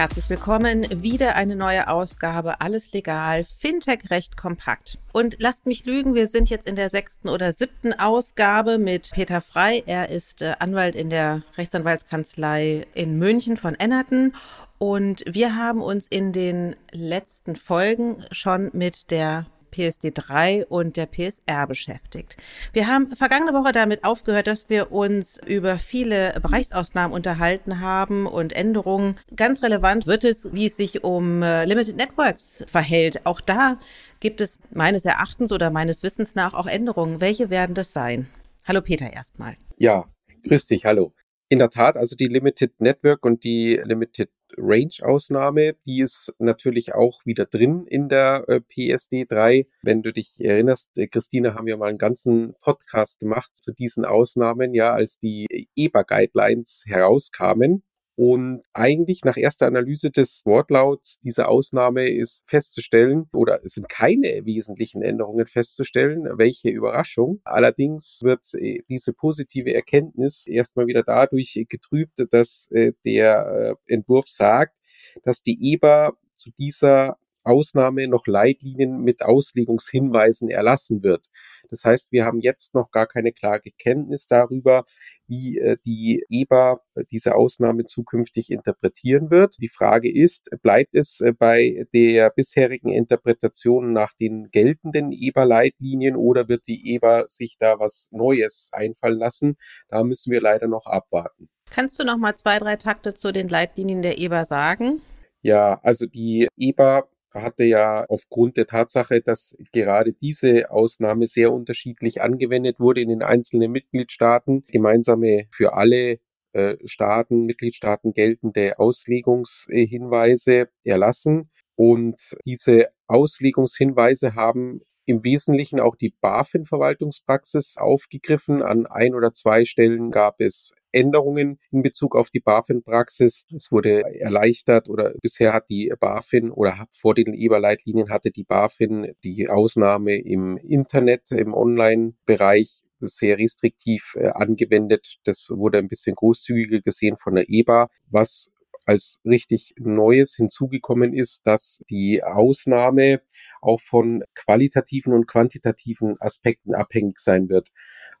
Herzlich willkommen. Wieder eine neue Ausgabe. Alles legal. Fintech recht kompakt. Und lasst mich lügen, wir sind jetzt in der sechsten oder siebten Ausgabe mit Peter Frei. Er ist äh, Anwalt in der Rechtsanwaltskanzlei in München von Ennerton. Und wir haben uns in den letzten Folgen schon mit der PSD3 und der PSR beschäftigt. Wir haben vergangene Woche damit aufgehört, dass wir uns über viele Bereichsausnahmen unterhalten haben und Änderungen. Ganz relevant wird es, wie es sich um äh, Limited Networks verhält. Auch da gibt es meines Erachtens oder meines Wissens nach auch Änderungen. Welche werden das sein? Hallo Peter erstmal. Ja, grüß dich, hallo. In der Tat, also die Limited Network und die Limited Range-Ausnahme, die ist natürlich auch wieder drin in der äh, PSD 3. Wenn du dich erinnerst, äh, Christine, haben wir mal einen ganzen Podcast gemacht zu diesen Ausnahmen, ja, als die EBA-Guidelines herauskamen. Und eigentlich nach erster Analyse des Wortlauts dieser Ausnahme ist festzustellen, oder es sind keine wesentlichen Änderungen festzustellen, welche Überraschung. Allerdings wird äh, diese positive Erkenntnis erstmal wieder dadurch getrübt, dass äh, der äh, Entwurf sagt, dass die EBA zu dieser Ausnahme noch Leitlinien mit Auslegungshinweisen erlassen wird. Das heißt, wir haben jetzt noch gar keine klare Kenntnis darüber, wie äh, die EBA äh, diese Ausnahme zukünftig interpretieren wird. Die Frage ist, bleibt es äh, bei der bisherigen Interpretation nach den geltenden EBA-Leitlinien oder wird die EBA sich da was Neues einfallen lassen? Da müssen wir leider noch abwarten. Kannst du noch mal zwei, drei Takte zu den Leitlinien der EBA sagen? Ja, also die EBA hatte ja aufgrund der Tatsache, dass gerade diese Ausnahme sehr unterschiedlich angewendet wurde in den einzelnen Mitgliedstaaten, gemeinsame für alle äh, Staaten, Mitgliedstaaten geltende Auslegungshinweise erlassen. Und diese Auslegungshinweise haben im Wesentlichen auch die BaFin-Verwaltungspraxis aufgegriffen. An ein oder zwei Stellen gab es Änderungen in Bezug auf die BaFin-Praxis. Es wurde erleichtert oder bisher hat die BaFin oder vor den EBA-Leitlinien hatte die BaFin die Ausnahme im Internet, im Online-Bereich sehr restriktiv äh, angewendet. Das wurde ein bisschen großzügiger gesehen von der EBA, was als richtig Neues hinzugekommen ist, dass die Ausnahme auch von qualitativen und quantitativen Aspekten abhängig sein wird.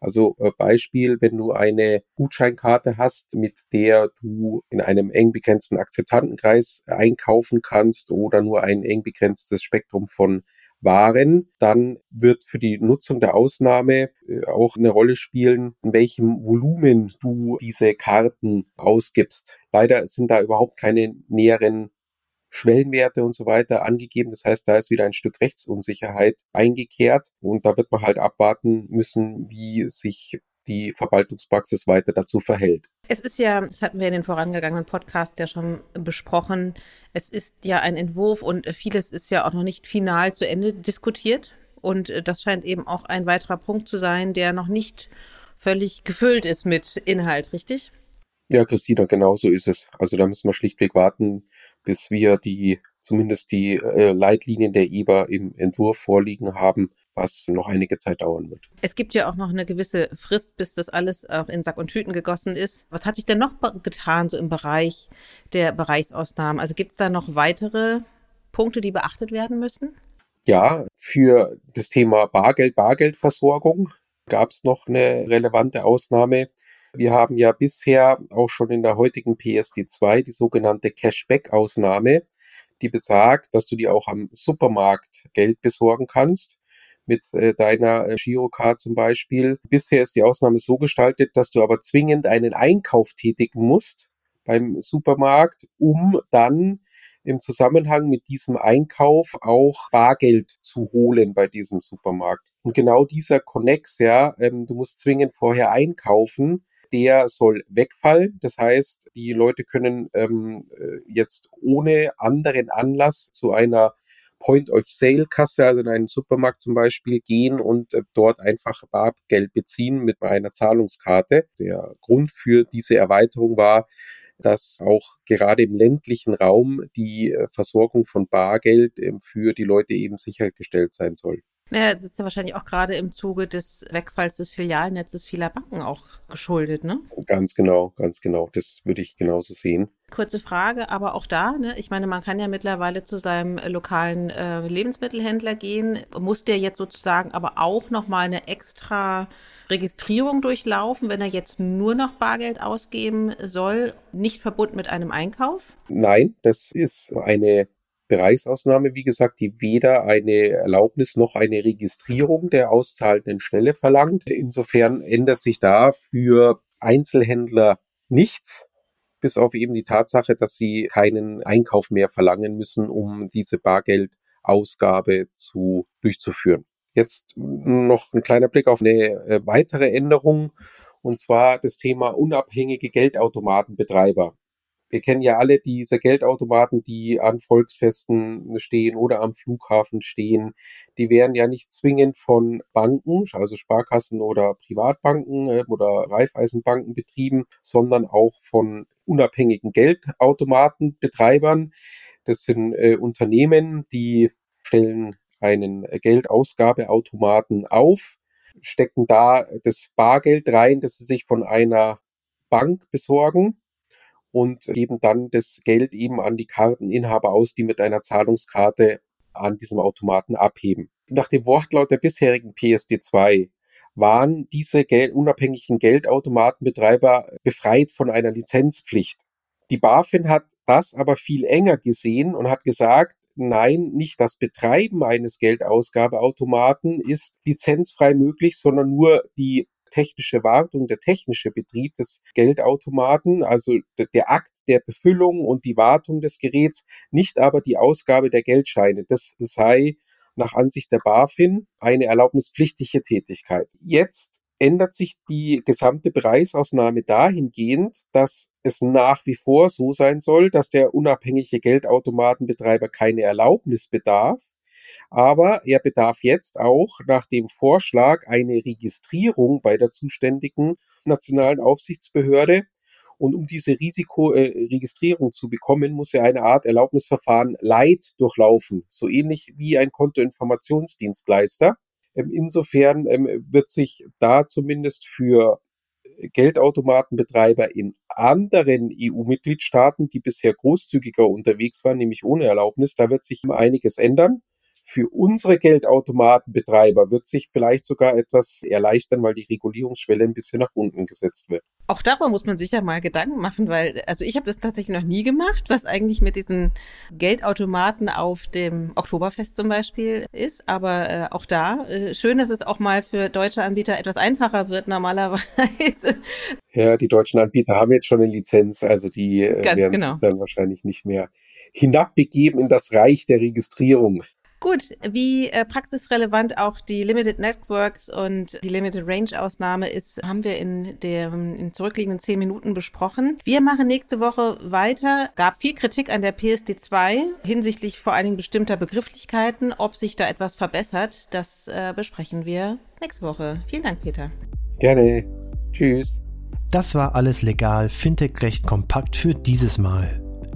Also äh, Beispiel, wenn du eine Gutscheinkarte hast, mit der du in einem eng begrenzten Akzeptantenkreis einkaufen kannst oder nur ein eng begrenztes Spektrum von waren, dann wird für die Nutzung der Ausnahme äh, auch eine Rolle spielen, in welchem Volumen du diese Karten ausgibst. Leider sind da überhaupt keine näheren Schwellenwerte und so weiter angegeben. Das heißt, da ist wieder ein Stück Rechtsunsicherheit eingekehrt und da wird man halt abwarten müssen, wie sich die Verwaltungspraxis weiter dazu verhält. Es ist ja, das hatten wir in den vorangegangenen Podcasts ja schon besprochen, es ist ja ein Entwurf und vieles ist ja auch noch nicht final zu Ende diskutiert. Und das scheint eben auch ein weiterer Punkt zu sein, der noch nicht völlig gefüllt ist mit Inhalt, richtig? Ja, Christina, genau so ist es. Also da müssen wir schlichtweg warten, bis wir die, zumindest die äh, Leitlinien der EBA im Entwurf vorliegen haben was noch einige Zeit dauern wird. Es gibt ja auch noch eine gewisse Frist, bis das alles auch in Sack und Tüten gegossen ist. Was hat sich denn noch getan, so im Bereich der Bereichsausnahmen? Also gibt es da noch weitere Punkte, die beachtet werden müssen? Ja, für das Thema Bargeld, Bargeldversorgung gab es noch eine relevante Ausnahme. Wir haben ja bisher auch schon in der heutigen PSD2 die sogenannte Cashback-Ausnahme, die besagt, dass du dir auch am Supermarkt Geld besorgen kannst mit äh, deiner äh, Girocard zum Beispiel. Bisher ist die Ausnahme so gestaltet, dass du aber zwingend einen Einkauf tätigen musst beim Supermarkt, um dann im Zusammenhang mit diesem Einkauf auch Bargeld zu holen bei diesem Supermarkt. Und genau dieser Connex, ja, ähm, du musst zwingend vorher einkaufen, der soll wegfallen. Das heißt, die Leute können ähm, äh, jetzt ohne anderen Anlass zu einer Point-of-Sale-Kasse, also in einen Supermarkt zum Beispiel, gehen und äh, dort einfach Bargeld beziehen mit einer Zahlungskarte. Der Grund für diese Erweiterung war, dass auch gerade im ländlichen Raum die äh, Versorgung von Bargeld ähm, für die Leute eben sichergestellt sein soll. Naja, es ist ja wahrscheinlich auch gerade im Zuge des Wegfalls des Filialnetzes vieler Banken auch geschuldet, ne? Ganz genau, ganz genau. Das würde ich genauso sehen. Kurze Frage, aber auch da, ne? Ich meine, man kann ja mittlerweile zu seinem lokalen äh, Lebensmittelhändler gehen. Muss der jetzt sozusagen aber auch nochmal eine extra Registrierung durchlaufen, wenn er jetzt nur noch Bargeld ausgeben soll, nicht verbunden mit einem Einkauf? Nein, das ist eine Bereichsausnahme, wie gesagt, die weder eine Erlaubnis noch eine Registrierung der auszahlenden Stelle verlangt. Insofern ändert sich da für Einzelhändler nichts, bis auf eben die Tatsache, dass sie keinen Einkauf mehr verlangen müssen, um diese Bargeldausgabe zu durchzuführen. Jetzt noch ein kleiner Blick auf eine äh, weitere Änderung, und zwar das Thema unabhängige Geldautomatenbetreiber wir kennen ja alle diese Geldautomaten, die an Volksfesten stehen oder am Flughafen stehen. Die werden ja nicht zwingend von Banken, also Sparkassen oder Privatbanken äh, oder Raiffeisenbanken betrieben, sondern auch von unabhängigen Geldautomatenbetreibern. Das sind äh, Unternehmen, die stellen einen Geldausgabeautomaten auf, stecken da das Bargeld rein, das sie sich von einer Bank besorgen und geben dann das Geld eben an die Karteninhaber aus, die mit einer Zahlungskarte an diesem Automaten abheben. Nach dem Wortlaut der bisherigen PSD2 waren diese Geld unabhängigen Geldautomatenbetreiber befreit von einer Lizenzpflicht. Die BaFin hat das aber viel enger gesehen und hat gesagt, nein, nicht das Betreiben eines Geldausgabeautomaten ist lizenzfrei möglich, sondern nur die technische Wartung, der technische Betrieb des Geldautomaten, also der Akt der Befüllung und die Wartung des Geräts, nicht aber die Ausgabe der Geldscheine. Das sei nach Ansicht der BaFin eine erlaubnispflichtige Tätigkeit. Jetzt ändert sich die gesamte Bereichsausnahme dahingehend, dass es nach wie vor so sein soll, dass der unabhängige Geldautomatenbetreiber keine Erlaubnis bedarf, aber er bedarf jetzt auch nach dem Vorschlag eine Registrierung bei der zuständigen nationalen Aufsichtsbehörde. Und um diese Risikoregistrierung äh, zu bekommen, muss er eine Art Erlaubnisverfahren Light durchlaufen, so ähnlich wie ein Kontoinformationsdienstleister. Ähm, insofern ähm, wird sich da zumindest für Geldautomatenbetreiber in anderen EU-Mitgliedstaaten, die bisher großzügiger unterwegs waren, nämlich ohne Erlaubnis, da wird sich einiges ändern. Für unsere Geldautomatenbetreiber wird sich vielleicht sogar etwas erleichtern, weil die Regulierungsschwelle ein bisschen nach unten gesetzt wird. Auch darüber muss man sich ja mal Gedanken machen, weil, also ich habe das tatsächlich noch nie gemacht, was eigentlich mit diesen Geldautomaten auf dem Oktoberfest zum Beispiel ist. Aber äh, auch da, äh, schön, dass es auch mal für deutsche Anbieter etwas einfacher wird normalerweise. Ja, die deutschen Anbieter haben jetzt schon eine Lizenz, also die äh, werden genau. sich dann wahrscheinlich nicht mehr hinabbegeben in das Reich der Registrierung. Gut, wie äh, praxisrelevant auch die Limited Networks und die Limited Range Ausnahme ist, haben wir in den in zurückliegenden zehn Minuten besprochen. Wir machen nächste Woche weiter. Gab viel Kritik an der PSD2 hinsichtlich vor allen Dingen bestimmter Begrifflichkeiten. Ob sich da etwas verbessert, das äh, besprechen wir nächste Woche. Vielen Dank, Peter. Gerne. Tschüss. Das war alles legal, Fintech-Recht kompakt für dieses Mal.